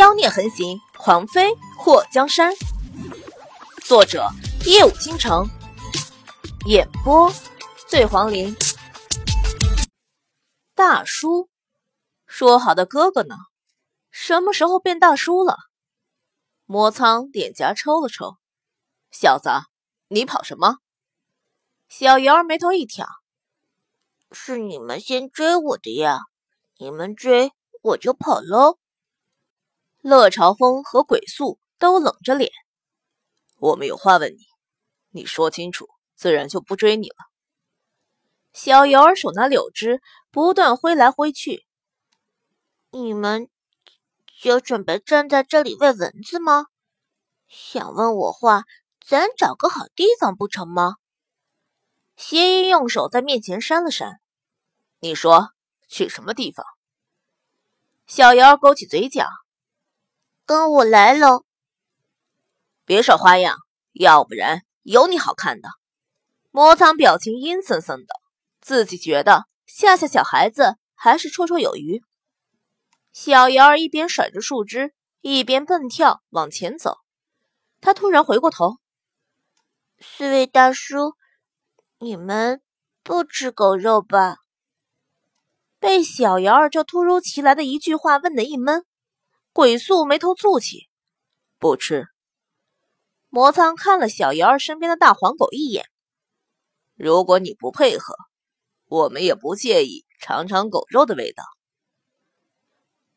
妖孽横行，狂妃祸江山。作者：夜舞倾城，演播：醉黄林。大叔，说好的哥哥呢？什么时候变大叔了？魔苍脸颊抽了抽，小子，你跑什么？小瑶儿眉头一挑：“是你们先追我的呀，你们追我就跑喽。”乐朝风和鬼宿都冷着脸。我们有话问你，你说清楚，自然就不追你了。小瑶儿手拿柳枝，不断挥来挥去。你们就准备站在这里喂蚊子吗？想问我话，咱找个好地方不成吗？邪医用手在面前扇了扇。你说去什么地方？小瑶勾起嘴角。跟我来喽！别耍花样，要不然有你好看的。魔苍表情阴森森的，自己觉得吓吓小孩子还是绰绰有余。小瑶儿一边甩着树枝，一边蹦跳往前走。他突然回过头：“四位大叔，你们不吃狗肉吧？”被小瑶儿这突如其来的一句话问得一闷。鬼宿眉头蹙起，不吃。魔苍看了小瑶儿身边的大黄狗一眼。如果你不配合，我们也不介意尝尝狗肉的味道。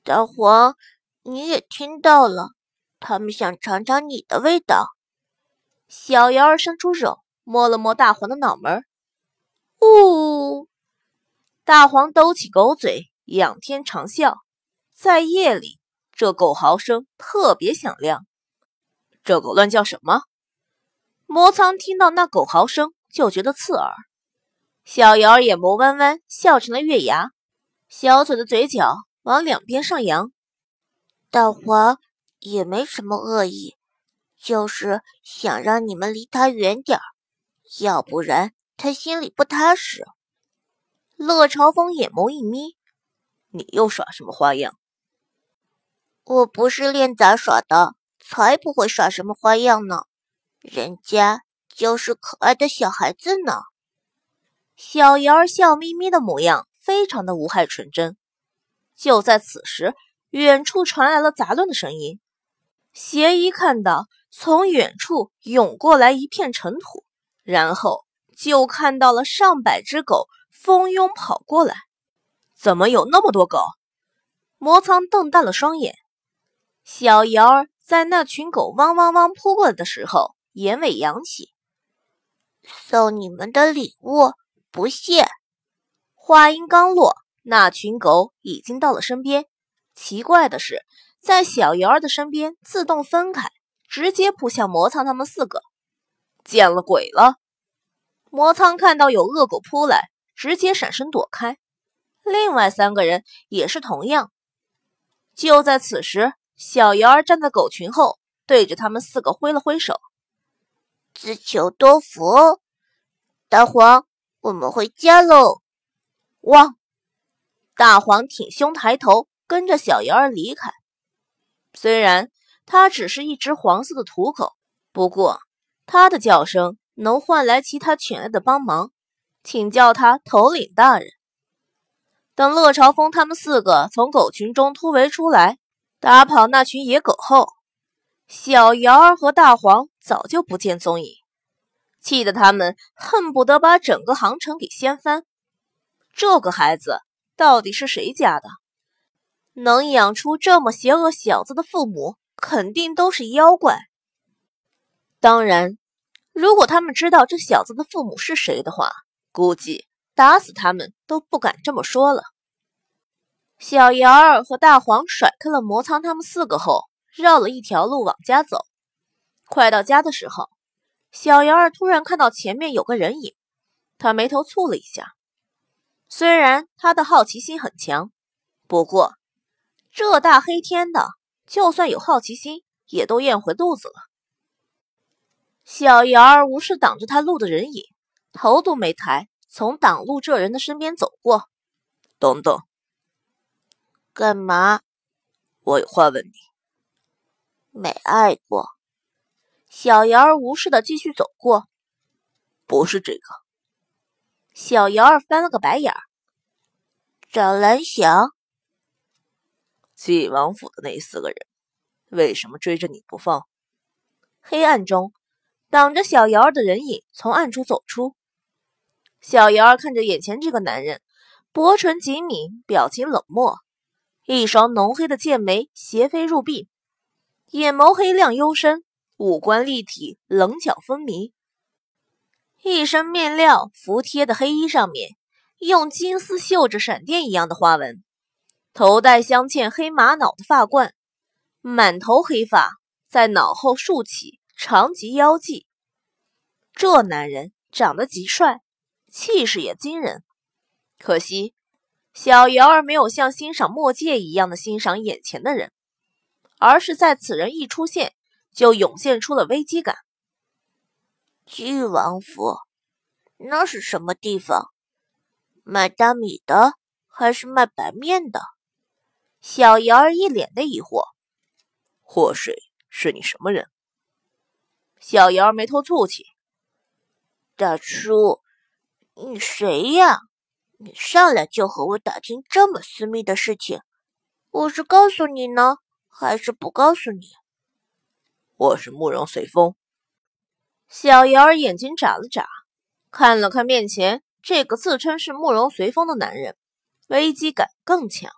大黄，你也听到了，他们想尝尝你的味道。小瑶儿伸出手摸了摸大黄的脑门，呜！大黄兜起狗嘴，仰天长啸，在夜里。这狗嚎声特别响亮，这狗乱叫什么？魔苍听到那狗嚎声就觉得刺耳。小瑶眼眸弯弯，笑成了月牙，小嘴的嘴角往两边上扬。大黄也没什么恶意，就是想让你们离他远点儿，要不然他心里不踏实。乐朝风眼眸一眯：“你又耍什么花样？”我不是练杂耍的，才不会耍什么花样呢。人家就是可爱的小孩子呢。小瑶儿笑眯眯的模样，非常的无害纯真。就在此时，远处传来了杂乱的声音。邪医看到从远处涌过来一片尘土，然后就看到了上百只狗蜂拥跑过来。怎么有那么多狗？魔苍瞪大了双眼。小瑶儿在那群狗汪汪汪扑过来的时候，眼尾扬起，送你们的礼物，不谢。话音刚落，那群狗已经到了身边。奇怪的是，在小瑶儿的身边自动分开，直接扑向魔苍他们四个。见了鬼了！魔苍看到有恶狗扑来，直接闪身躲开。另外三个人也是同样。就在此时。小瑶儿站在狗群后，对着他们四个挥了挥手：“自求多福，大黄，我们回家喽。”汪！大黄挺胸抬头，跟着小瑶儿离开。虽然它只是一只黄色的土狗，不过它的叫声能换来其他犬类的帮忙，请叫它头领大人。等乐朝风他们四个从狗群中突围出来。打跑那群野狗后，小瑶儿和大黄早就不见踪影，气得他们恨不得把整个杭城给掀翻。这个孩子到底是谁家的？能养出这么邪恶小子的父母，肯定都是妖怪。当然，如果他们知道这小子的父母是谁的话，估计打死他们都不敢这么说了。小瑶儿和大黄甩开了魔苍他们四个后，绕了一条路往家走。快到家的时候，小瑶儿突然看到前面有个人影，他眉头蹙了一下。虽然他的好奇心很强，不过这大黑天的，就算有好奇心，也都咽回肚子了。小瑶儿无视挡着他路的人影，头都没抬，从挡路这人的身边走过。等等。干嘛？我有话问你。没爱过。小瑶儿无视的继续走过。不是这个。小瑶儿翻了个白眼儿。赵兰祥，晋王府的那四个人，为什么追着你不放？黑暗中，挡着小瑶儿的人影从暗处走出。小瑶儿看着眼前这个男人，薄唇紧抿，表情冷漠。一双浓黑的剑眉斜飞入鬓，眼眸黑亮幽深，五官立体，棱角分明。一身面料服帖的黑衣上面，用金丝绣着闪电一样的花纹，头戴镶嵌黑玛瑙的发冠，满头黑发在脑后竖起，长及腰际。这男人长得极帅，气势也惊人，可惜。小瑶儿没有像欣赏墨界一样的欣赏眼前的人，而是在此人一出现，就涌现出了危机感。郡王府，那是什么地方？卖大米的还是卖白面的？小瑶儿一脸的疑惑。祸水是你什么人？小瑶儿眉头蹙起。大叔，你谁呀？你上来就和我打听这么私密的事情，我是告诉你呢，还是不告诉你？我是慕容随风。小瑶儿眼睛眨了眨，看了看面前这个自称是慕容随风的男人，危机感更强。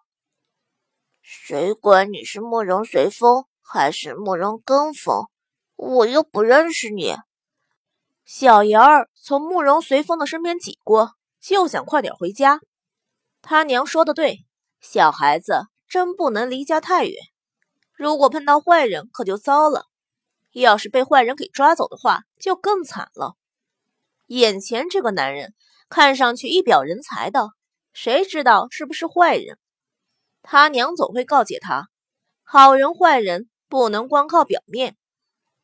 谁管你是慕容随风还是慕容跟风？我又不认识你。小瑶儿从慕容随风的身边挤过。就想快点回家。他娘说的对，小孩子真不能离家太远。如果碰到坏人，可就糟了。要是被坏人给抓走的话，就更惨了。眼前这个男人看上去一表人才的，谁知道是不是坏人？他娘总会告诫他：好人坏人不能光靠表面，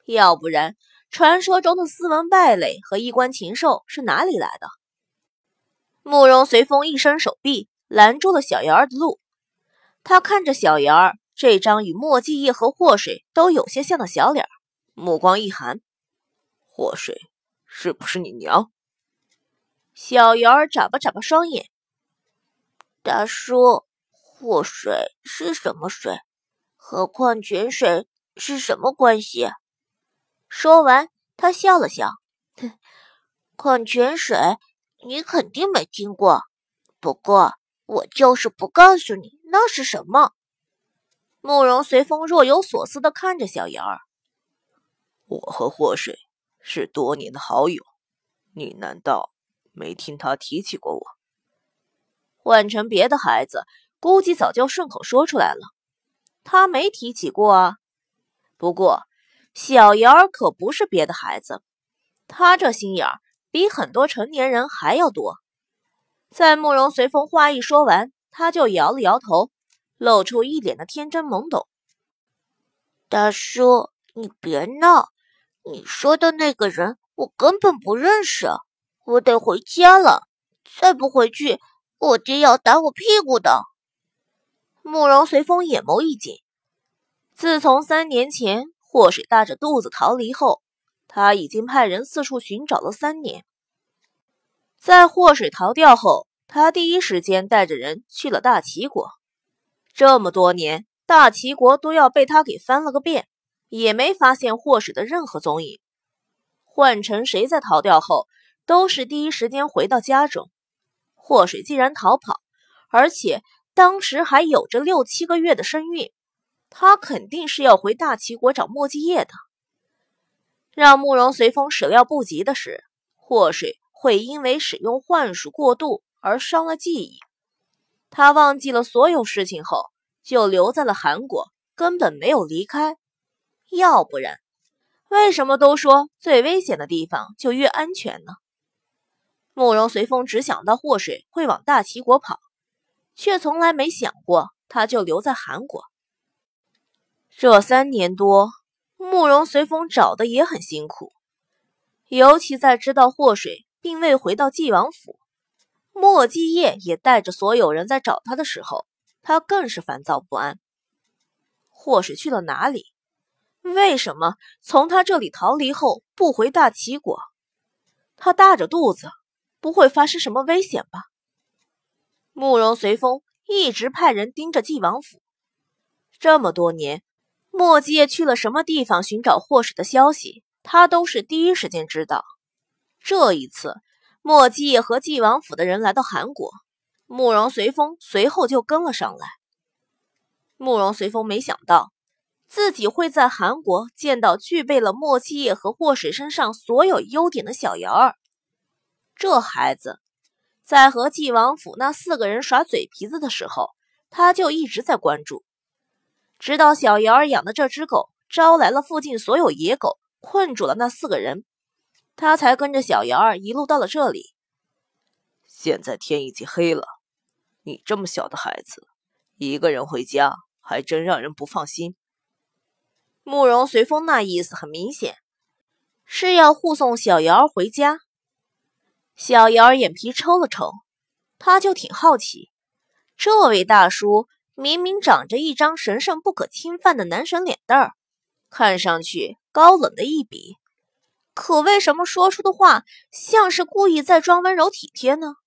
要不然传说中的斯文败类和衣冠禽兽是哪里来的？慕容随风一伸手臂拦住了小瑶儿的路，他看着小瑶儿这张与墨迹叶和祸水都有些像的小脸，目光一寒：“祸水是不是你娘？”小瑶儿眨巴眨巴双眼：“大叔，祸水是什么水？和矿泉水是什么关系？”说完，他笑了笑：“哼，矿泉水。”你肯定没听过，不过我就是不告诉你那是什么。慕容随风若有所思的看着小瑶儿。我和祸水是多年的好友，你难道没听他提起过我？换成别的孩子，估计早就顺口说出来了。他没提起过啊。不过小瑶儿可不是别的孩子，他这心眼儿。比很多成年人还要多。在慕容随风话一说完，他就摇了摇头，露出一脸的天真懵懂。大叔，你别闹！你说的那个人，我根本不认识。我得回家了，再不回去，我爹要打我屁股的。慕容随风眼眸一紧。自从三年前祸水大着肚子逃离后，他已经派人四处寻找了三年，在祸水逃掉后，他第一时间带着人去了大齐国。这么多年，大齐国都要被他给翻了个遍，也没发现祸水的任何踪影。换成谁在逃掉后，都是第一时间回到家中。祸水既然逃跑，而且当时还有着六七个月的身孕，他肯定是要回大齐国找墨迹叶的。让慕容随风始料不及的是，祸水会因为使用幻术过度而伤了记忆。他忘记了所有事情后，就留在了韩国，根本没有离开。要不然，为什么都说最危险的地方就越安全呢？慕容随风只想到祸水会往大齐国跑，却从来没想过他就留在韩国。这三年多。慕容随风找的也很辛苦，尤其在知道祸水并未回到纪王府，莫继业也带着所有人在找他的时候，他更是烦躁不安。祸水去了哪里？为什么从他这里逃离后不回大齐国？他大着肚子，不会发生什么危险吧？慕容随风一直派人盯着晋王府，这么多年，莫继业去了什么地方寻找祸水的消息，他都是第一时间知道。这一次，莫继业和纪王府的人来到韩国，慕容随风随后就跟了上来。慕容随风没想到。自己会在韩国见到具备了莫七叶和祸水身上所有优点的小瑶儿。这孩子在和纪王府那四个人耍嘴皮子的时候，他就一直在关注。直到小瑶儿养的这只狗招来了附近所有野狗，困住了那四个人，他才跟着小瑶儿一路到了这里。现在天已经黑了，你这么小的孩子，一个人回家还真让人不放心。慕容随风那意思很明显，是要护送小瑶儿回家。小瑶儿眼皮抽了抽，他就挺好奇，这位大叔明明长着一张神圣不可侵犯的男神脸蛋儿，看上去高冷的一笔，可为什么说出的话像是故意在装温柔体贴呢？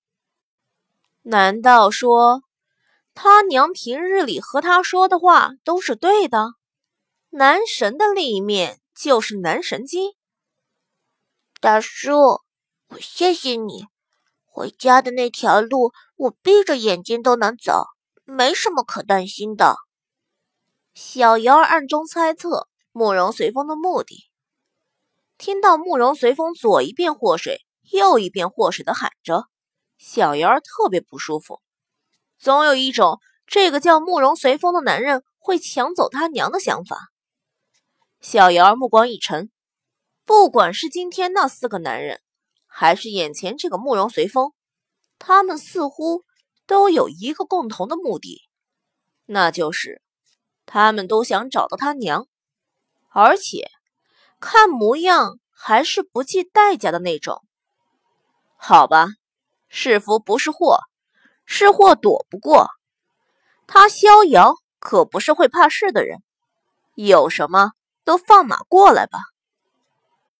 难道说他娘平日里和他说的话都是对的？男神的另一面就是男神经。大叔，我谢谢你。回家的那条路，我闭着眼睛都能走，没什么可担心的。小瑶儿暗中猜测慕容随风的目的。听到慕容随风左一遍祸水，右一遍祸水的喊着，小瑶儿特别不舒服，总有一种这个叫慕容随风的男人会抢走他娘的想法。小瑶儿目光一沉，不管是今天那四个男人，还是眼前这个慕容随风，他们似乎都有一个共同的目的，那就是他们都想找到他娘，而且看模样还是不计代价的那种。好吧，是福不是祸，是祸躲不过。他逍遥可不是会怕事的人，有什么？都放马过来吧！